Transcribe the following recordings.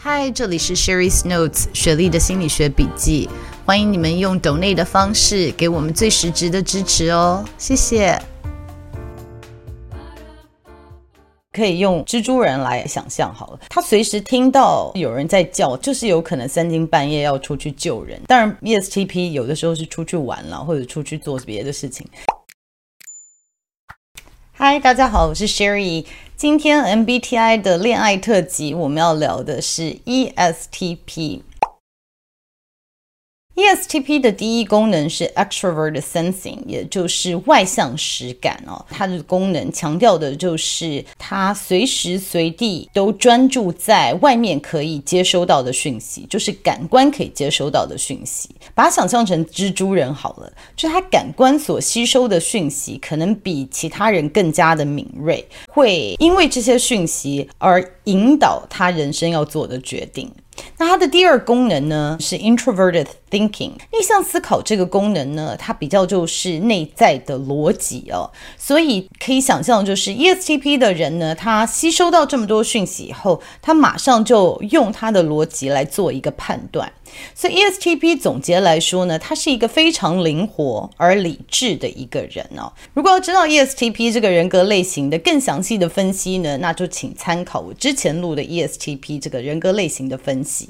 嗨，这里是 Sherry's Notes 雪莉的心理学笔记。欢迎你们用 donate 的方式给我们最实质的支持哦，谢谢。可以用蜘蛛人来想象好了，他随时听到有人在叫，就是有可能三更半夜要出去救人。当然，ESTP 有的时候是出去玩了，或者出去做别的事情。嗨，大家好，我是 Sherry。今天 MBTI 的恋爱特辑，我们要聊的是 ESTP。ESTP 的第一功能是 Extrovert Sensing，也就是外向实感哦。它的功能强调的就是它随时随地都专注在外面可以接收到的讯息，就是感官可以接收到的讯息。把它想象成蜘蛛人好了，就它感官所吸收的讯息可能比其他人更加的敏锐，会因为这些讯息而引导他人生要做的决定。那它的第二功能呢，是 introverted thinking，内向思考这个功能呢，它比较就是内在的逻辑哦，所以可以想象，就是 ESTP 的人呢，他吸收到这么多讯息以后，他马上就用他的逻辑来做一个判断。所以 ESTP 总结来说呢，他是一个非常灵活而理智的一个人哦。如果要知道 ESTP 这个人格类型的更详细的分析呢，那就请参考我之前录的 ESTP 这个人格类型的分析。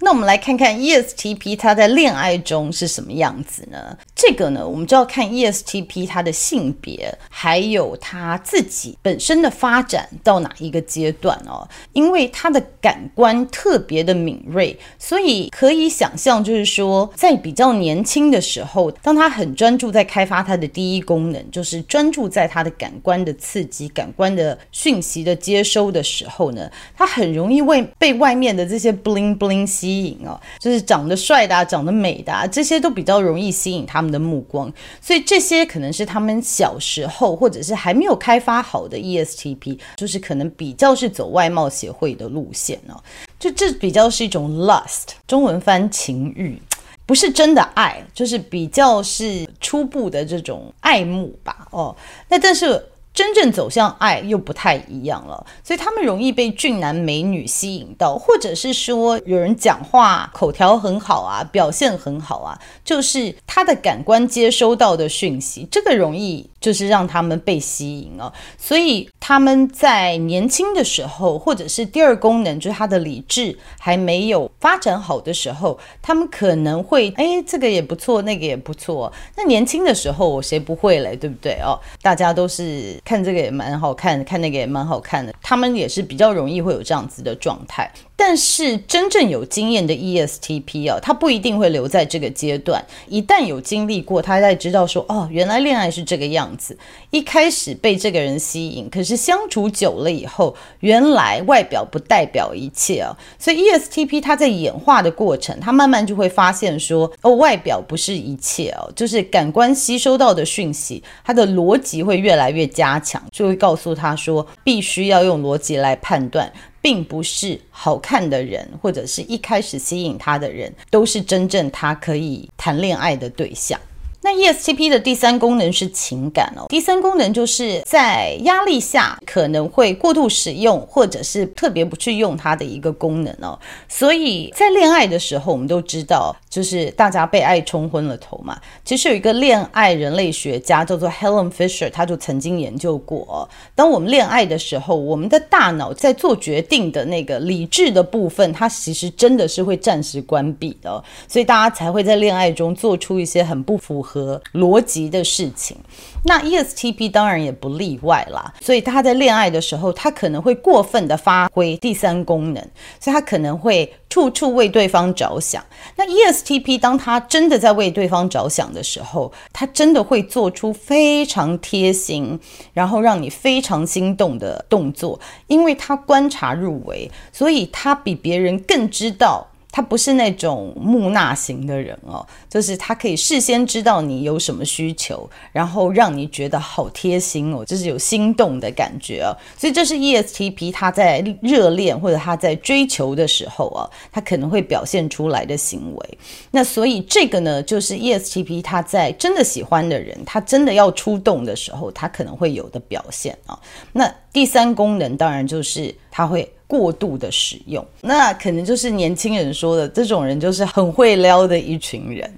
那我们来看看 ESTP 他在恋爱中是什么样子呢？这个呢，我们就要看 ESTP 他的性别，还有他自己本身的发展到哪一个阶段哦。因为他的感官特别的敏锐，所以可以想象，就是说在比较年轻的时候，当他很专注在开发他的第一功能，就是专注在他的感官的刺激、感官的讯息的接收的时候呢，他很容易为被外面的这些 bling bling 吸吸引哦，就是长得帅的，长得美的啊，这些都比较容易吸引他们的目光，所以这些可能是他们小时候或者是还没有开发好的 ESTP，就是可能比较是走外貌协会的路线哦，就这比较是一种 lust，中文翻情欲，不是真的爱，就是比较是初步的这种爱慕吧，哦，那但是。真正走向爱又不太一样了，所以他们容易被俊男美女吸引到，或者是说有人讲话口条很好啊，表现很好啊，就是他的感官接收到的讯息，这个容易就是让他们被吸引哦。所以他们在年轻的时候，或者是第二功能就是他的理智还没有发展好的时候，他们可能会哎，这个也不错，那个也不错。那年轻的时候，谁不会嘞，对不对哦？大家都是。看这个也蛮好看，看那个也蛮好看的。他们也是比较容易会有这样子的状态。但是真正有经验的 ESTP 啊，他不一定会留在这个阶段。一旦有经历过，他才知道说，哦，原来恋爱是这个样子。一开始被这个人吸引，可是相处久了以后，原来外表不代表一切啊。所以 ESTP 他在演化的过程，他慢慢就会发现说，哦，外表不是一切哦，就是感官吸收到的讯息，他的逻辑会越来越加强，就会告诉他说，必须要用逻辑来判断。并不是好看的人，或者是一开始吸引他的人，都是真正他可以谈恋爱的对象。那 ESTP 的第三功能是情感哦，第三功能就是在压力下可能会过度使用，或者是特别不去用它的一个功能哦。所以在恋爱的时候，我们都知道，就是大家被爱冲昏了头嘛。其实有一个恋爱人类学家叫做 Helen Fisher，他就曾经研究过，当我们恋爱的时候，我们的大脑在做决定的那个理智的部分，它其实真的是会暂时关闭的哦，所以大家才会在恋爱中做出一些很不符合。合逻辑的事情。那 ESTP 当然也不例外啦，所以他在恋爱的时候，他可能会过分的发挥第三功能，所以他可能会处处为对方着想。那 ESTP 当他真的在为对方着想的时候，他真的会做出非常贴心，然后让你非常心动的动作，因为他观察入微，所以他比别人更知道。他不是那种木讷型的人哦，就是他可以事先知道你有什么需求，然后让你觉得好贴心哦，就是有心动的感觉哦。所以这是 ESTP 他在热恋或者他在追求的时候啊，他可能会表现出来的行为。那所以这个呢，就是 ESTP 他在真的喜欢的人，他真的要出动的时候，他可能会有的表现啊。那第三功能当然就是他会。过度的使用，那可能就是年轻人说的这种人，就是很会撩的一群人。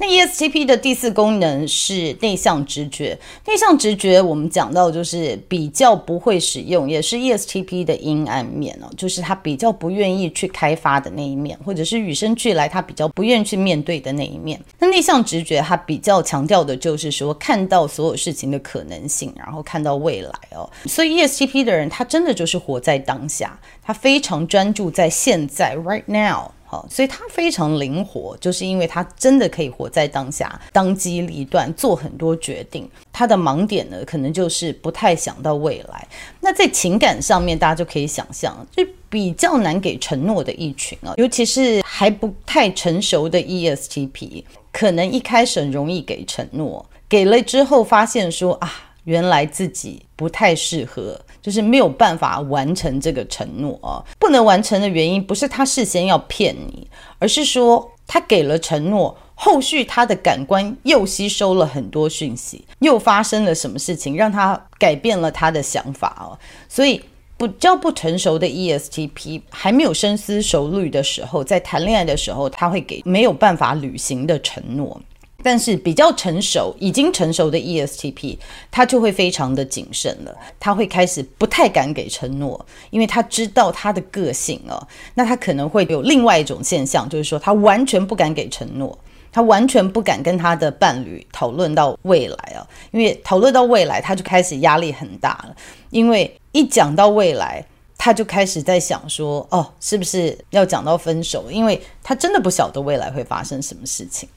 那 ESTP 的第四功能是内向直觉。内向直觉，我们讲到就是比较不会使用，也是 ESTP 的阴暗面哦，就是他比较不愿意去开发的那一面，或者是与生俱来他比较不愿意去面对的那一面。那内向直觉，他比较强调的就是说看到所有事情的可能性，然后看到未来哦。所以 ESTP 的人，他真的就是活在当下，他非常专注在现在，right now。好，所以他非常灵活，就是因为他真的可以活在当下，当机立断做很多决定。他的盲点呢，可能就是不太想到未来。那在情感上面，大家就可以想象，就比较难给承诺的一群啊，尤其是还不太成熟的 ESTP，可能一开始很容易给承诺，给了之后发现说啊，原来自己不太适合。就是没有办法完成这个承诺啊，不能完成的原因不是他事先要骗你，而是说他给了承诺，后续他的感官又吸收了很多讯息，又发生了什么事情让他改变了他的想法哦。所以比较不成熟的 ESTP 还没有深思熟虑的时候，在谈恋爱的时候，他会给没有办法履行的承诺。但是比较成熟、已经成熟的 ESTP，他就会非常的谨慎了。他会开始不太敢给承诺，因为他知道他的个性哦。那他可能会有另外一种现象，就是说他完全不敢给承诺，他完全不敢跟他的伴侣讨论到未来啊。因为讨论到未来，他就开始压力很大了。因为一讲到未来，他就开始在想说：哦，是不是要讲到分手？因为他真的不晓得未来会发生什么事情。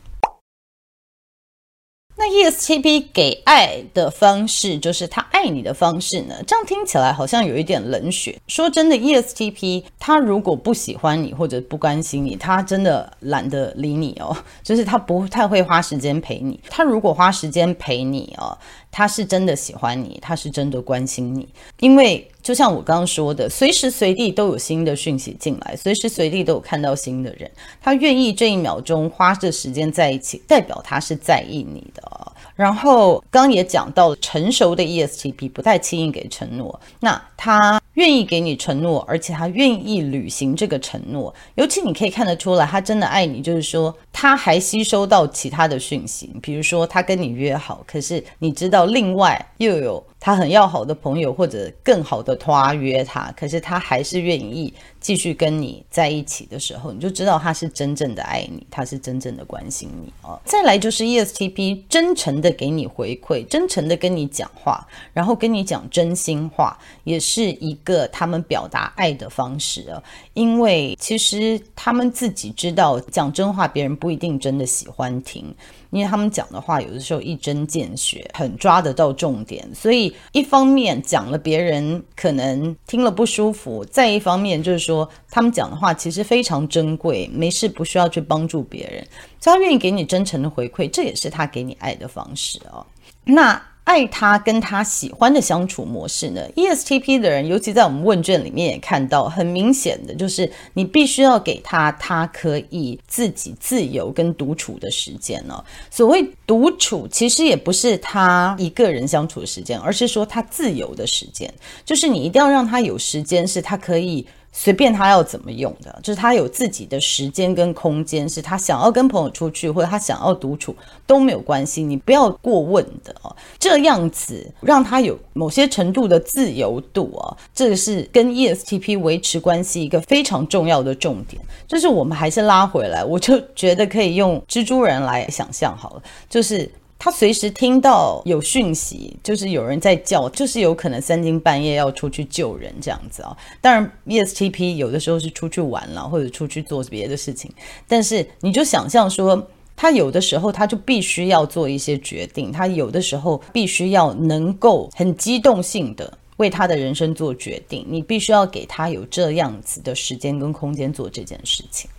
那 ESTP 给爱的方式，就是他爱你的方式呢？这样听起来好像有一点冷血。说真的，ESTP 他如果不喜欢你或者不关心你，他真的懒得理你哦。就是他不太会花时间陪你。他如果花时间陪你哦，他是真的喜欢你，他是真的关心你。因为就像我刚刚说的，随时随地都有新的讯息进来，随时随地都有看到新的人，他愿意这一秒钟花这时间在一起，代表他是在意你的。然后刚也讲到，成熟的 ESTP 不太轻易给承诺，那他愿意给你承诺，而且他愿意履行这个承诺，尤其你可以看得出来，他真的爱你，就是说他还吸收到其他的讯息，比如说他跟你约好，可是你知道另外又有。他很要好的朋友或者更好的他约他，可是他还是愿意继续跟你在一起的时候，你就知道他是真正的爱你，他是真正的关心你哦。再来就是 ESTP 真诚的给你回馈，真诚的跟你讲话，然后跟你讲真心话，也是一个他们表达爱的方式啊。因为其实他们自己知道讲真话，别人不一定真的喜欢听。因为他们讲的话有的时候一针见血，很抓得到重点，所以一方面讲了别人可能听了不舒服，再一方面就是说他们讲的话其实非常珍贵，没事不需要去帮助别人，所以他愿意给你真诚的回馈，这也是他给你爱的方式哦。那。爱他跟他喜欢的相处模式呢？ESTP 的人，尤其在我们问卷里面也看到，很明显的就是你必须要给他他可以自己自由跟独处的时间哦。所谓独处，其实也不是他一个人相处的时间，而是说他自由的时间，就是你一定要让他有时间，是他可以随便他要怎么用的，就是他有自己的时间跟空间，是他想要跟朋友出去或者他想要独处都没有关系，你不要过问的哦。这样子让他有某些程度的自由度哦，这个是跟 ESTP 维持关系一个非常重要的重点。就是我们还是拉回来，我就觉得可以用蜘蛛人来想象好了，就是。他随时听到有讯息，就是有人在叫，就是有可能三更半夜要出去救人这样子啊。当然，ESTP 有的时候是出去玩了，或者出去做别的事情。但是你就想象说，他有的时候他就必须要做一些决定，他有的时候必须要能够很机动性的为他的人生做决定。你必须要给他有这样子的时间跟空间做这件事情。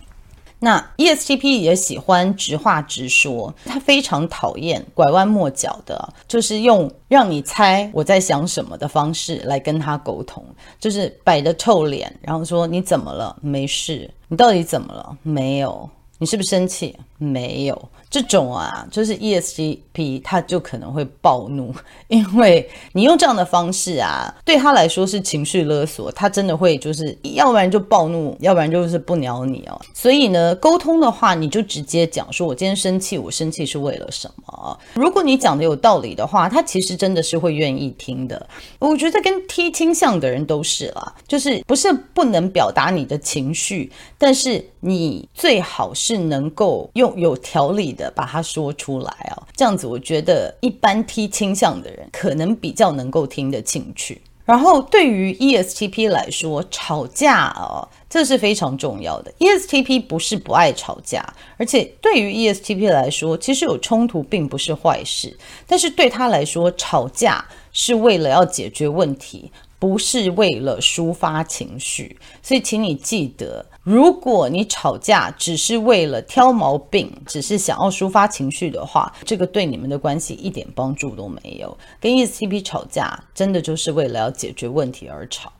那 ESTP 也喜欢直话直说，他非常讨厌拐弯抹角的，就是用让你猜我在想什么的方式来跟他沟通，就是摆着臭脸，然后说你怎么了？没事。你到底怎么了？没有。你是不是生气？没有。这种啊，就是 E S G P，他就可能会暴怒，因为你用这样的方式啊，对他来说是情绪勒索，他真的会就是，要不然就暴怒，要不然就是不鸟你哦。所以呢，沟通的话，你就直接讲说，我今天生气，我生气是为了什么？如果你讲的有道理的话，他其实真的是会愿意听的。我觉得跟 T 倾向的人都是啦，就是不是不能表达你的情绪，但是你最好是是能够用有条理的。把它说出来哦，这样子我觉得一般 T 倾向的人可能比较能够听得进去。然后对于 ESTP 来说，吵架哦，这是非常重要的。ESTP 不是不爱吵架，而且对于 ESTP 来说，其实有冲突并不是坏事。但是对他来说，吵架是为了要解决问题。不是为了抒发情绪，所以请你记得，如果你吵架只是为了挑毛病，只是想要抒发情绪的话，这个对你们的关系一点帮助都没有。跟 ESTP 吵架，真的就是为了要解决问题而吵。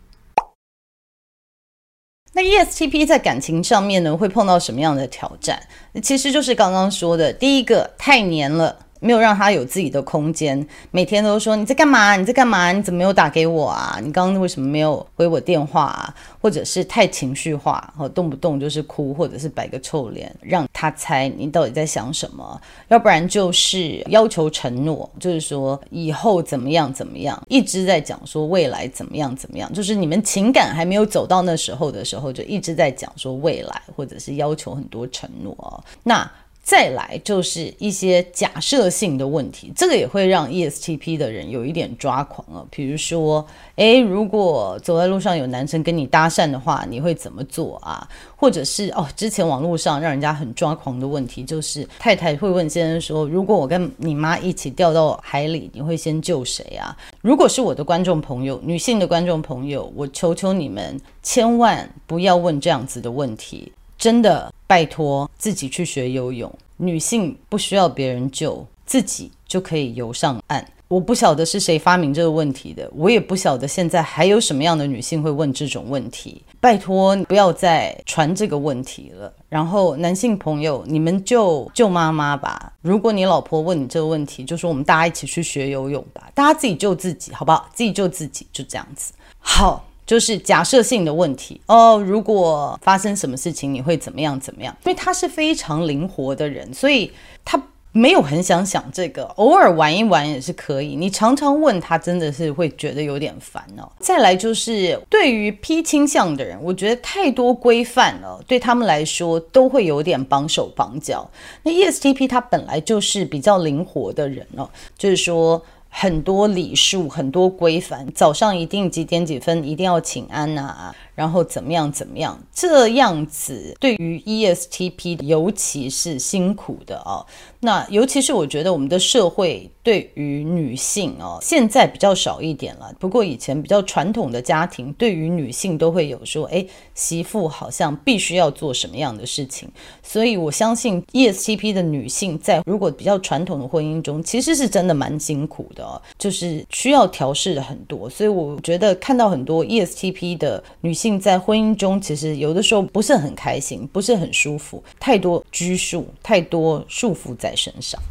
那 ESTP 在感情上面呢，会碰到什么样的挑战？其实就是刚刚说的，第一个，太黏了。没有让他有自己的空间，每天都说你在干嘛？你在干嘛？你怎么没有打给我啊？你刚刚为什么没有回我电话啊？或者是太情绪化，和动不动就是哭，或者是摆个臭脸，让他猜你到底在想什么？要不然就是要求承诺，就是说以后怎么样怎么样，一直在讲说未来怎么样怎么样，就是你们情感还没有走到那时候的时候，就一直在讲说未来，或者是要求很多承诺哦。那。再来就是一些假设性的问题，这个也会让 ESTP 的人有一点抓狂啊。比如说，诶，如果走在路上有男生跟你搭讪的话，你会怎么做啊？或者是哦，之前网络上让人家很抓狂的问题，就是太太会问先生说：“如果我跟你妈一起掉到海里，你会先救谁啊？”如果是我的观众朋友，女性的观众朋友，我求求你们千万不要问这样子的问题。真的，拜托自己去学游泳。女性不需要别人救，自己就可以游上岸。我不晓得是谁发明这个问题的，我也不晓得现在还有什么样的女性会问这种问题。拜托，不要再传这个问题了。然后，男性朋友，你们就救妈妈吧。如果你老婆问你这个问题，就说我们大家一起去学游泳吧，大家自己救自己，好不好？自己救自己，就这样子。好。就是假设性的问题哦，如果发生什么事情，你会怎么样？怎么样？因为他是非常灵活的人，所以他没有很想想这个，偶尔玩一玩也是可以。你常常问他，真的是会觉得有点烦哦。再来就是对于 P 倾向的人，我觉得太多规范了，对他们来说都会有点绑手绑脚。那 ESTP 他本来就是比较灵活的人哦，就是说。很多礼数，很多规范，早上一定几点几分一定要请安呐、然后怎么样怎么样，这样子对于 ESTP 尤其是辛苦的哦。那尤其是我觉得我们的社会对于女性哦，现在比较少一点了。不过以前比较传统的家庭，对于女性都会有说，哎，媳妇好像必须要做什么样的事情。所以我相信 ESTP 的女性在如果比较传统的婚姻中，其实是真的蛮辛苦的，就是需要调试的很多。所以我觉得看到很多 ESTP 的女性。在婚姻中，其实有的时候不是很开心，不是很舒服，太多拘束，太多束缚在身上。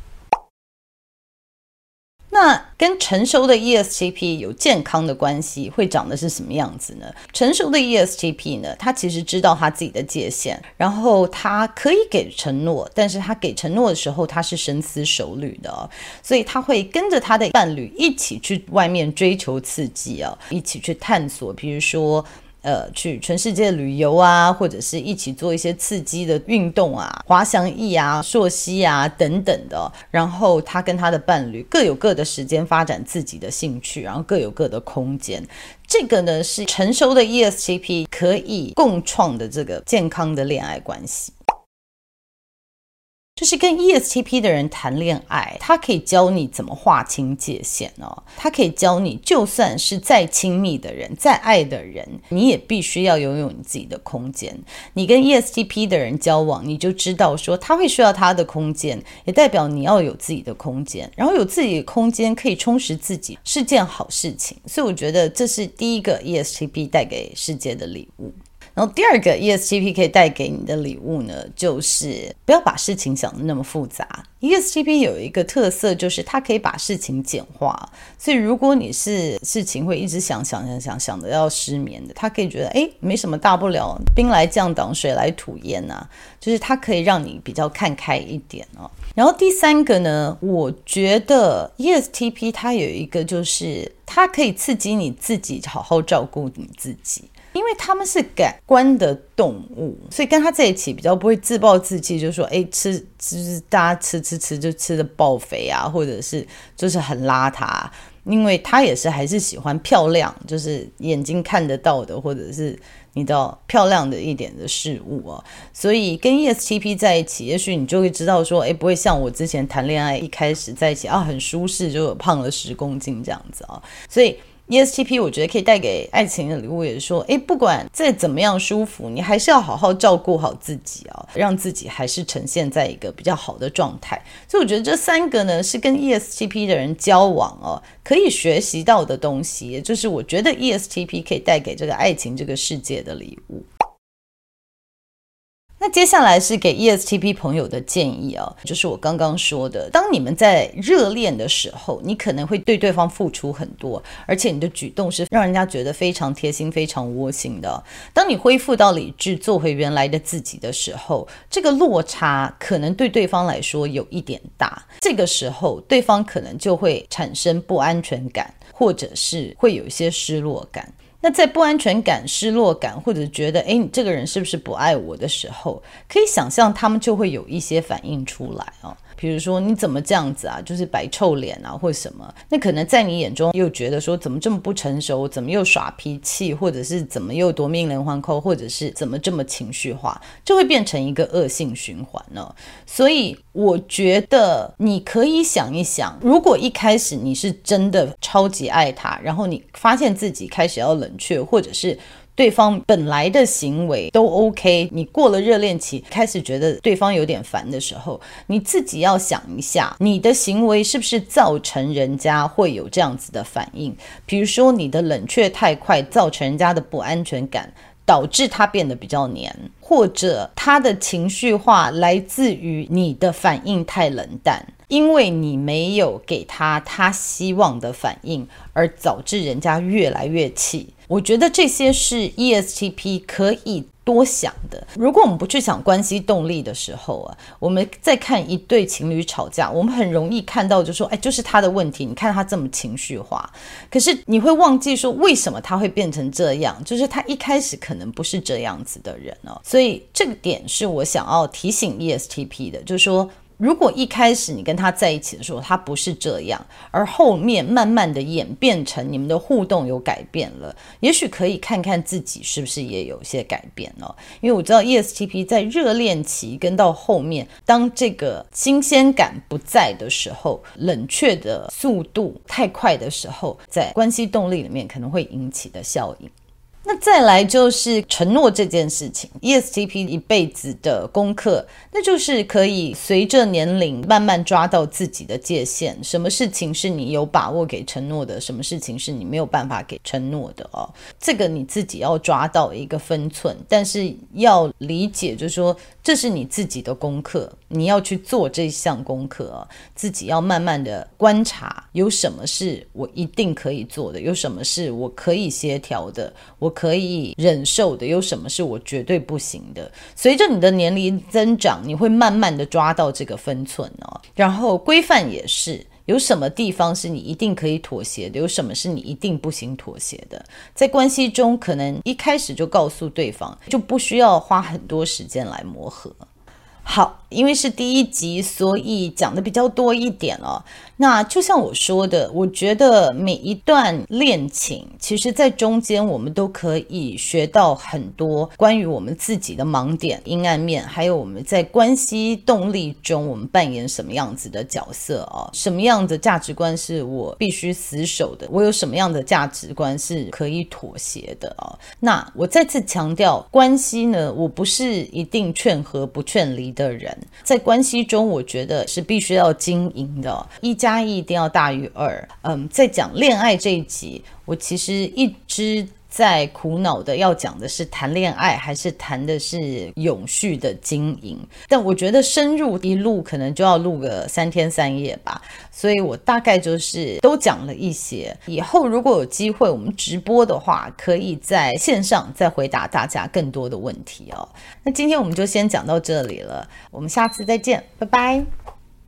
那跟成熟的 ESTP 有健康的关系，会长的是什么样子呢？成熟的 ESTP 呢，他其实知道他自己的界限，然后他可以给承诺，但是他给承诺的时候，他是深思熟虑的，所以他会跟着他的伴侣一起去外面追求刺激啊，一起去探索，比如说。呃，去全世界旅游啊，或者是一起做一些刺激的运动啊，滑翔翼啊、溯溪啊等等的。然后他跟他的伴侣各有各的时间发展自己的兴趣，然后各有各的空间。这个呢是成熟的 ESCP 可以共创的这个健康的恋爱关系。就是跟 ESTP 的人谈恋爱，他可以教你怎么划清界限哦。他可以教你，就算是再亲密的人、再爱的人，你也必须要拥有你自己的空间。你跟 ESTP 的人交往，你就知道说他会需要他的空间，也代表你要有自己的空间。然后有自己的空间可以充实自己，是件好事情。所以我觉得这是第一个 ESTP 带给世界的礼物。然后第二个 ESTP 可以带给你的礼物呢，就是不要把事情想得那么复杂。ESTP 有一个特色，就是它可以把事情简化。所以如果你是事情会一直想想想想想的要失眠的，它可以觉得哎，没什么大不了，兵来将挡，水来土掩呐、啊，就是它可以让你比较看开一点哦。然后第三个呢，我觉得 ESTP 它有一个就是它可以刺激你自己好好照顾你自己。因为他们是感官的动物，所以跟他在一起比较不会自暴自弃，就是说，哎，吃就是大家吃吃吃就吃的爆肥啊，或者是就是很邋遢，因为他也是还是喜欢漂亮，就是眼睛看得到的，或者是你知道漂亮的一点的事物啊。所以跟 ESTP 在一起，也许你就会知道说，哎，不会像我之前谈恋爱一开始在一起啊，很舒适，就胖了十公斤这样子啊，所以。ESTP 我觉得可以带给爱情的礼物，也是说，诶，不管再怎么样舒服，你还是要好好照顾好自己哦，让自己还是呈现在一个比较好的状态。所以我觉得这三个呢，是跟 ESTP 的人交往哦，可以学习到的东西，也就是我觉得 ESTP 可以带给这个爱情这个世界的礼物。那接下来是给 ESTP 朋友的建议啊，就是我刚刚说的，当你们在热恋的时候，你可能会对对方付出很多，而且你的举动是让人家觉得非常贴心、非常窝心的。当你恢复到理智，做回原来的自己的时候，这个落差可能对对方来说有一点大，这个时候对方可能就会产生不安全感，或者是会有一些失落感。那在不安全感、失落感，或者觉得诶，你这个人是不是不爱我的时候，可以想象他们就会有一些反应出来哦。比如说你怎么这样子啊，就是摆臭脸啊，或什么？那可能在你眼中又觉得说怎么这么不成熟，怎么又耍脾气，或者是怎么又夺命连环扣，或者是怎么这么情绪化，就会变成一个恶性循环呢。所以我觉得你可以想一想，如果一开始你是真的超级爱他，然后你发现自己开始要冷却，或者是。对方本来的行为都 OK，你过了热恋期，开始觉得对方有点烦的时候，你自己要想一下，你的行为是不是造成人家会有这样子的反应？比如说你的冷却太快，造成人家的不安全感，导致他变得比较黏，或者他的情绪化来自于你的反应太冷淡，因为你没有给他他希望的反应，而导致人家越来越气。我觉得这些是 ESTP 可以多想的。如果我们不去想关系动力的时候啊，我们再看一对情侣吵架，我们很容易看到就说，哎，就是他的问题。你看他这么情绪化，可是你会忘记说，为什么他会变成这样？就是他一开始可能不是这样子的人哦。所以这个点是我想要提醒 ESTP 的，就是说。如果一开始你跟他在一起的时候，他不是这样，而后面慢慢的演变成你们的互动有改变了，也许可以看看自己是不是也有些改变哦。因为我知道 ESTP 在热恋期跟到后面，当这个新鲜感不在的时候，冷却的速度太快的时候，在关系动力里面可能会引起的效应。那再来就是承诺这件事情，ESTP 一辈子的功课，那就是可以随着年龄慢慢抓到自己的界限，什么事情是你有把握给承诺的，什么事情是你没有办法给承诺的哦。这个你自己要抓到一个分寸，但是要理解，就是说这是你自己的功课，你要去做这项功课，自己要慢慢的观察，有什么是我一定可以做的，有什么是我可以协调的，我可以忍受的，有什么是我绝对不行的。随着你的年龄增长，你会慢慢的抓到这个分寸哦。然后规范也是。有什么地方是你一定可以妥协的？有什么是你一定不行妥协的？在关系中，可能一开始就告诉对方，就不需要花很多时间来磨合。好，因为是第一集，所以讲的比较多一点哦。那就像我说的，我觉得每一段恋情，其实在中间我们都可以学到很多关于我们自己的盲点、阴暗面，还有我们在关系动力中我们扮演什么样子的角色啊？什么样的价值观是我必须死守的？我有什么样的价值观是可以妥协的啊？那我再次强调，关系呢，我不是一定劝和不劝离的人，在关系中，我觉得是必须要经营的，一加一一定要大于二。嗯，在讲恋爱这一集，我其实一直在苦恼的，要讲的是谈恋爱，还是谈的是永续的经营？但我觉得深入一录，可能就要录个三天三夜吧。所以我大概就是都讲了一些。以后如果有机会我们直播的话，可以在线上再回答大家更多的问题哦。那今天我们就先讲到这里了，我们下次再见，拜拜。